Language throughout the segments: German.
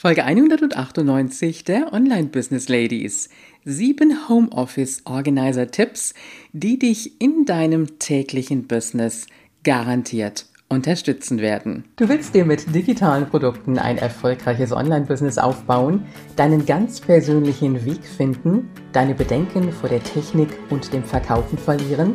Folge 198 der Online Business Ladies. Sieben Homeoffice Organizer Tipps, die dich in deinem täglichen Business garantiert unterstützen werden. Du willst dir mit digitalen Produkten ein erfolgreiches Online-Business aufbauen, deinen ganz persönlichen Weg finden, deine Bedenken vor der Technik und dem Verkaufen verlieren?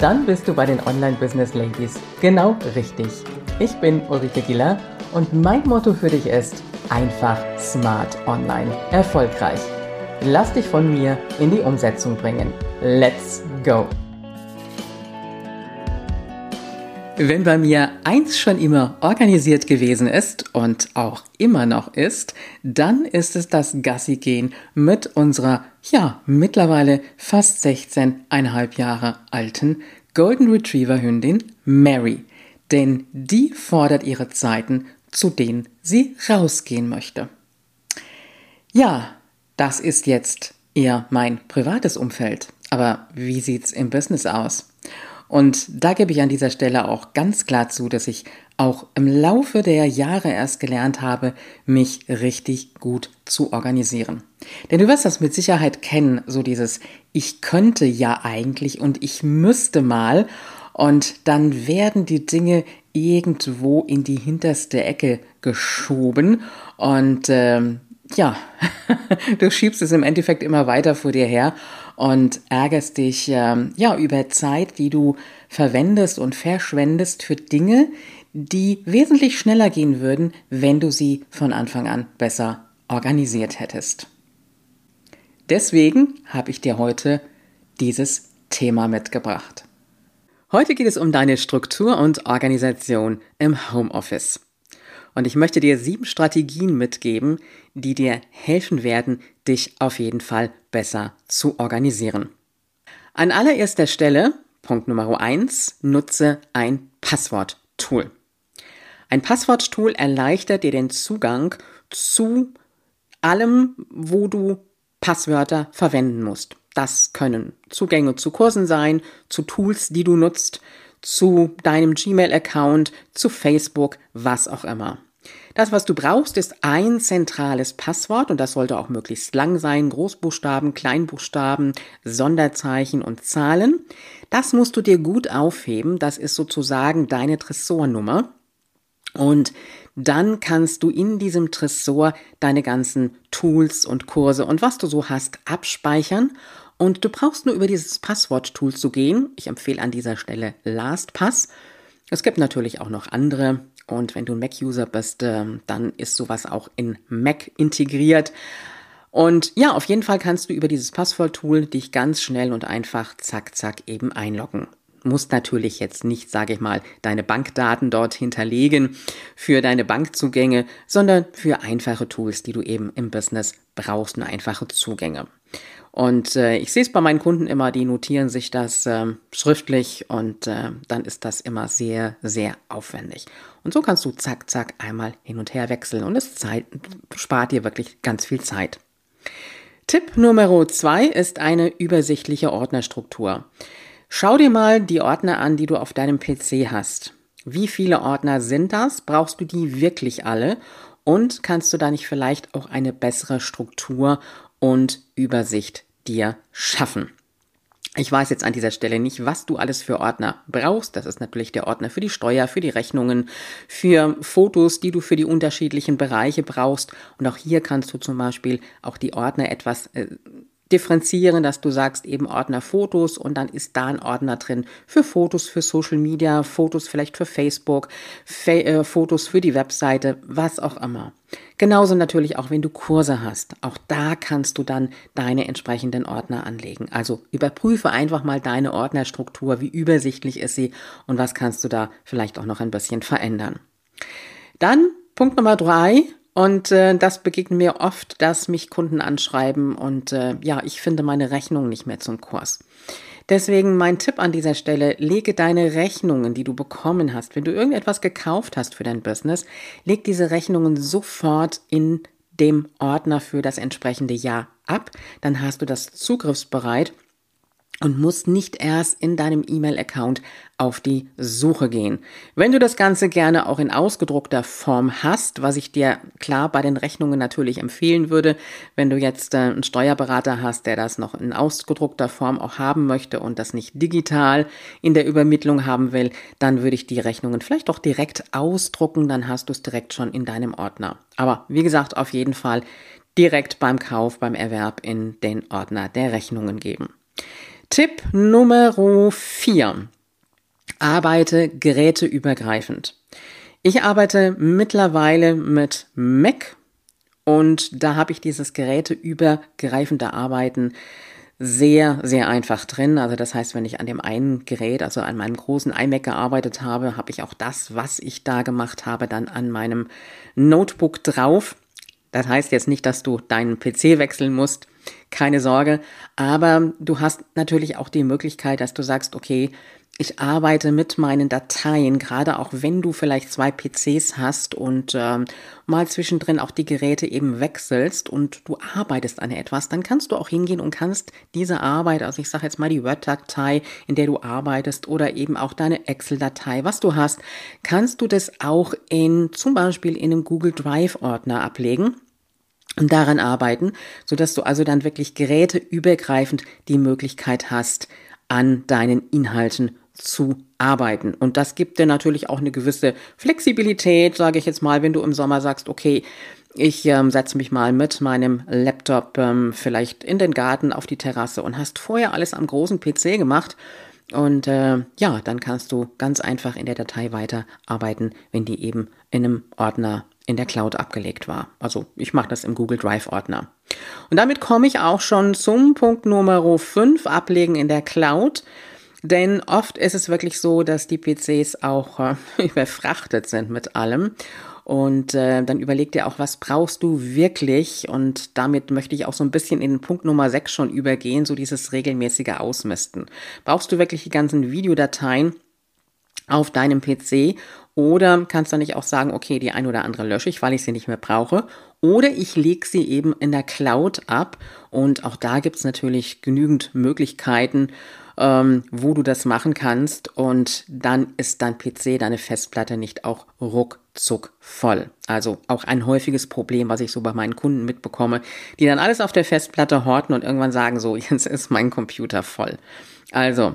Dann bist du bei den Online Business Ladies genau richtig. Ich bin Ulrike Giller und mein Motto für dich ist, einfach smart online erfolgreich. Lass dich von mir in die Umsetzung bringen. Let's go! Wenn bei mir eins schon immer organisiert gewesen ist und auch immer noch ist, dann ist es das Gassi-Gehen mit unserer, ja, mittlerweile fast 16,5 Jahre alten Golden Retriever Hündin Mary. Denn die fordert ihre Zeiten zu denen sie rausgehen möchte. Ja, das ist jetzt eher mein privates Umfeld. Aber wie sieht's im Business aus? Und da gebe ich an dieser Stelle auch ganz klar zu, dass ich auch im Laufe der Jahre erst gelernt habe, mich richtig gut zu organisieren. Denn du wirst das mit Sicherheit kennen, so dieses Ich könnte ja eigentlich und ich müsste mal und dann werden die Dinge irgendwo in die hinterste Ecke geschoben und ähm, ja, du schiebst es im Endeffekt immer weiter vor dir her und ärgerst dich ähm, ja über Zeit, die du verwendest und verschwendest für Dinge, die wesentlich schneller gehen würden, wenn du sie von Anfang an besser organisiert hättest. Deswegen habe ich dir heute dieses Thema mitgebracht. Heute geht es um deine Struktur und Organisation im Homeoffice. Und ich möchte dir sieben Strategien mitgeben, die dir helfen werden, dich auf jeden Fall besser zu organisieren. An allererster Stelle, Punkt Nummer eins, nutze ein Passwort-Tool. Ein Passwort-Tool erleichtert dir den Zugang zu allem, wo du Passwörter verwenden musst. Das können Zugänge zu Kursen sein, zu Tools, die du nutzt, zu deinem Gmail-Account, zu Facebook, was auch immer. Das, was du brauchst, ist ein zentrales Passwort und das sollte auch möglichst lang sein. Großbuchstaben, Kleinbuchstaben, Sonderzeichen und Zahlen. Das musst du dir gut aufheben. Das ist sozusagen deine Tresornummer. Und dann kannst du in diesem Tresor deine ganzen Tools und Kurse und was du so hast abspeichern und du brauchst nur über dieses Passwort-Tool zu gehen. Ich empfehle an dieser Stelle LastPass. Es gibt natürlich auch noch andere. Und wenn du ein Mac-User bist, ähm, dann ist sowas auch in Mac integriert. Und ja, auf jeden Fall kannst du über dieses Passwort-Tool dich ganz schnell und einfach zack, zack eben einloggen. Musst natürlich jetzt nicht, sage ich mal, deine Bankdaten dort hinterlegen für deine Bankzugänge, sondern für einfache Tools, die du eben im Business brauchst, nur einfache Zugänge. Und äh, ich sehe es bei meinen Kunden immer, die notieren sich das äh, schriftlich und äh, dann ist das immer sehr, sehr aufwendig. Und so kannst du zack, zack einmal hin und her wechseln und es Zeit, spart dir wirklich ganz viel Zeit. Tipp Nummer zwei ist eine übersichtliche Ordnerstruktur. Schau dir mal die Ordner an, die du auf deinem PC hast. Wie viele Ordner sind das? Brauchst du die wirklich alle? Und kannst du da nicht vielleicht auch eine bessere Struktur und Übersicht dir schaffen. Ich weiß jetzt an dieser Stelle nicht, was du alles für Ordner brauchst. Das ist natürlich der Ordner für die Steuer, für die Rechnungen, für Fotos, die du für die unterschiedlichen Bereiche brauchst. Und auch hier kannst du zum Beispiel auch die Ordner etwas äh, differenzieren, dass du sagst eben Ordner Fotos und dann ist da ein Ordner drin für Fotos für Social Media, Fotos vielleicht für Facebook, Fa äh, Fotos für die Webseite, was auch immer. Genauso natürlich auch, wenn du Kurse hast. Auch da kannst du dann deine entsprechenden Ordner anlegen. Also überprüfe einfach mal deine Ordnerstruktur, wie übersichtlich ist sie und was kannst du da vielleicht auch noch ein bisschen verändern. Dann Punkt Nummer drei, und äh, das begegnet mir oft, dass mich Kunden anschreiben und äh, ja, ich finde meine Rechnung nicht mehr zum Kurs. Deswegen mein Tipp an dieser Stelle, lege deine Rechnungen, die du bekommen hast, wenn du irgendetwas gekauft hast für dein Business, leg diese Rechnungen sofort in dem Ordner für das entsprechende Jahr ab. Dann hast du das zugriffsbereit und musst nicht erst in deinem E-Mail-Account auf die Suche gehen. Wenn du das Ganze gerne auch in ausgedruckter Form hast, was ich dir klar bei den Rechnungen natürlich empfehlen würde, wenn du jetzt äh, einen Steuerberater hast, der das noch in ausgedruckter Form auch haben möchte und das nicht digital in der Übermittlung haben will, dann würde ich die Rechnungen vielleicht auch direkt ausdrucken, dann hast du es direkt schon in deinem Ordner. Aber wie gesagt, auf jeden Fall direkt beim Kauf, beim Erwerb in den Ordner der Rechnungen geben. Tipp Nummer 4. Arbeite geräteübergreifend. Ich arbeite mittlerweile mit Mac und da habe ich dieses geräteübergreifende Arbeiten sehr, sehr einfach drin. Also das heißt, wenn ich an dem einen Gerät, also an meinem großen iMac gearbeitet habe, habe ich auch das, was ich da gemacht habe, dann an meinem Notebook drauf. Das heißt jetzt nicht, dass du deinen PC wechseln musst, keine Sorge, aber du hast natürlich auch die Möglichkeit, dass du sagst, okay, ich arbeite mit meinen Dateien, gerade auch wenn du vielleicht zwei PCs hast und ähm, mal zwischendrin auch die Geräte eben wechselst und du arbeitest an etwas, dann kannst du auch hingehen und kannst diese Arbeit, also ich sage jetzt mal die Word-Datei, in der du arbeitest oder eben auch deine Excel-Datei, was du hast, kannst du das auch in zum Beispiel in einem Google Drive-Ordner ablegen und daran arbeiten, so dass du also dann wirklich geräteübergreifend die Möglichkeit hast, an deinen Inhalten zu arbeiten. Und das gibt dir natürlich auch eine gewisse Flexibilität, sage ich jetzt mal, wenn du im Sommer sagst, okay, ich ähm, setze mich mal mit meinem Laptop ähm, vielleicht in den Garten auf die Terrasse und hast vorher alles am großen PC gemacht. Und äh, ja, dann kannst du ganz einfach in der Datei weiterarbeiten, wenn die eben in einem Ordner in der Cloud abgelegt war. Also ich mache das im Google Drive Ordner. Und damit komme ich auch schon zum Punkt Nummer 5, Ablegen in der Cloud. Denn oft ist es wirklich so, dass die PCs auch äh, überfrachtet sind mit allem. Und äh, dann überleg dir auch, was brauchst du wirklich? Und damit möchte ich auch so ein bisschen in Punkt Nummer 6 schon übergehen, so dieses regelmäßige Ausmisten. Brauchst du wirklich die ganzen Videodateien auf deinem PC oder kannst du nicht auch sagen, okay, die ein oder andere lösche ich, weil ich sie nicht mehr brauche. Oder ich lege sie eben in der Cloud ab. Und auch da gibt es natürlich genügend Möglichkeiten, ähm, wo du das machen kannst und dann ist dein PC, deine Festplatte nicht auch ruckzuck voll. Also auch ein häufiges Problem, was ich so bei meinen Kunden mitbekomme, die dann alles auf der Festplatte horten und irgendwann sagen so, jetzt ist mein Computer voll. Also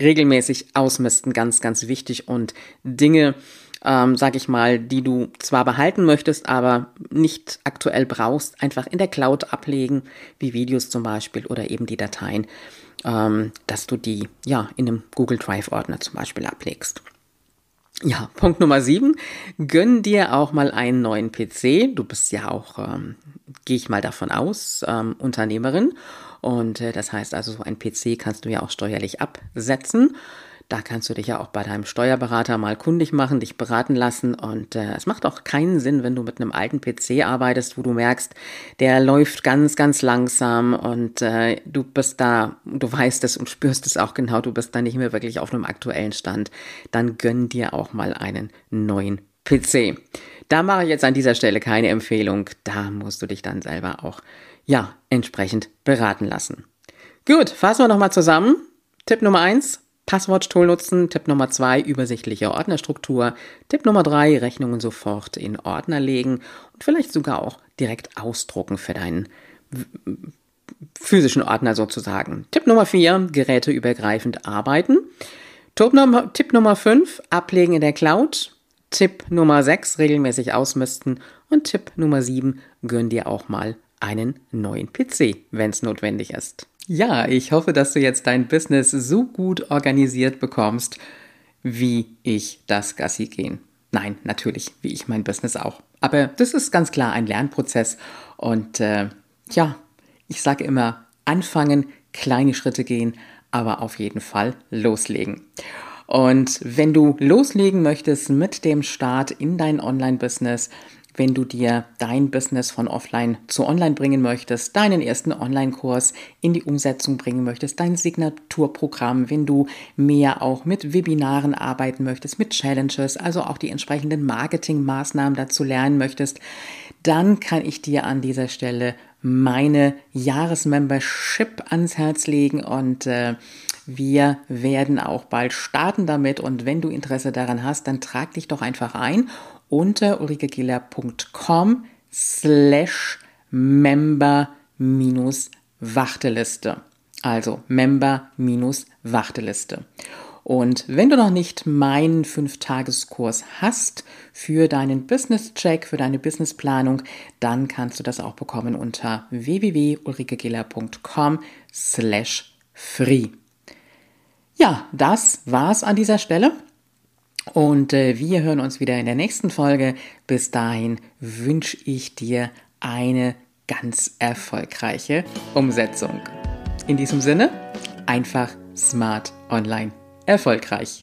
regelmäßig ausmisten, ganz, ganz wichtig und Dinge, ähm, sag ich mal, die du zwar behalten möchtest, aber nicht aktuell brauchst, einfach in der Cloud ablegen, wie Videos zum Beispiel oder eben die Dateien ähm, dass du die ja in einem Google Drive Ordner zum Beispiel ablegst. Ja, Punkt Nummer sieben. Gönn dir auch mal einen neuen PC. Du bist ja auch, ähm, gehe ich mal davon aus, ähm, Unternehmerin. Und äh, das heißt also, so ein PC kannst du ja auch steuerlich absetzen. Da kannst du dich ja auch bei deinem Steuerberater mal kundig machen, dich beraten lassen. Und äh, es macht auch keinen Sinn, wenn du mit einem alten PC arbeitest, wo du merkst, der läuft ganz, ganz langsam und äh, du bist da, du weißt es und spürst es auch genau, du bist da nicht mehr wirklich auf einem aktuellen Stand. Dann gönn dir auch mal einen neuen PC. Da mache ich jetzt an dieser Stelle keine Empfehlung. Da musst du dich dann selber auch, ja, entsprechend beraten lassen. Gut, fassen wir nochmal zusammen. Tipp Nummer eins, Passwort-Tool nutzen. Tipp Nummer zwei, übersichtliche Ordnerstruktur. Tipp Nummer drei, Rechnungen sofort in Ordner legen und vielleicht sogar auch direkt ausdrucken für deinen physischen Ordner sozusagen. Tipp Nummer vier, geräteübergreifend arbeiten. Tipp Nummer, Tipp Nummer fünf, ablegen in der Cloud. Tipp Nummer sechs, regelmäßig ausmisten. Und Tipp Nummer sieben, gönn dir auch mal einen neuen PC, wenn es notwendig ist. Ja, ich hoffe, dass du jetzt dein Business so gut organisiert bekommst, wie ich das Gassi gehen. Nein, natürlich, wie ich mein Business auch. Aber das ist ganz klar ein Lernprozess. Und äh, ja, ich sage immer, anfangen, kleine Schritte gehen, aber auf jeden Fall loslegen. Und wenn du loslegen möchtest mit dem Start in dein Online-Business, wenn du dir dein Business von offline zu online bringen möchtest, deinen ersten Online-Kurs in die Umsetzung bringen möchtest, dein Signaturprogramm, wenn du mehr auch mit Webinaren arbeiten möchtest, mit Challenges, also auch die entsprechenden Marketingmaßnahmen dazu lernen möchtest, dann kann ich dir an dieser Stelle meine Jahresmembership ans Herz legen und äh, wir werden auch bald starten damit und wenn du Interesse daran hast, dann trag dich doch einfach ein unter ulrikegiller.com slash member minus Warteliste. Also Member minus Warteliste. Und wenn du noch nicht meinen 5-Tageskurs hast für deinen Business-Check, für deine Businessplanung, dann kannst du das auch bekommen unter www.ulrikegiller.com slash free. Ja, das war's an dieser Stelle. Und äh, wir hören uns wieder in der nächsten Folge. Bis dahin wünsche ich dir eine ganz erfolgreiche Umsetzung. In diesem Sinne, einfach smart online erfolgreich.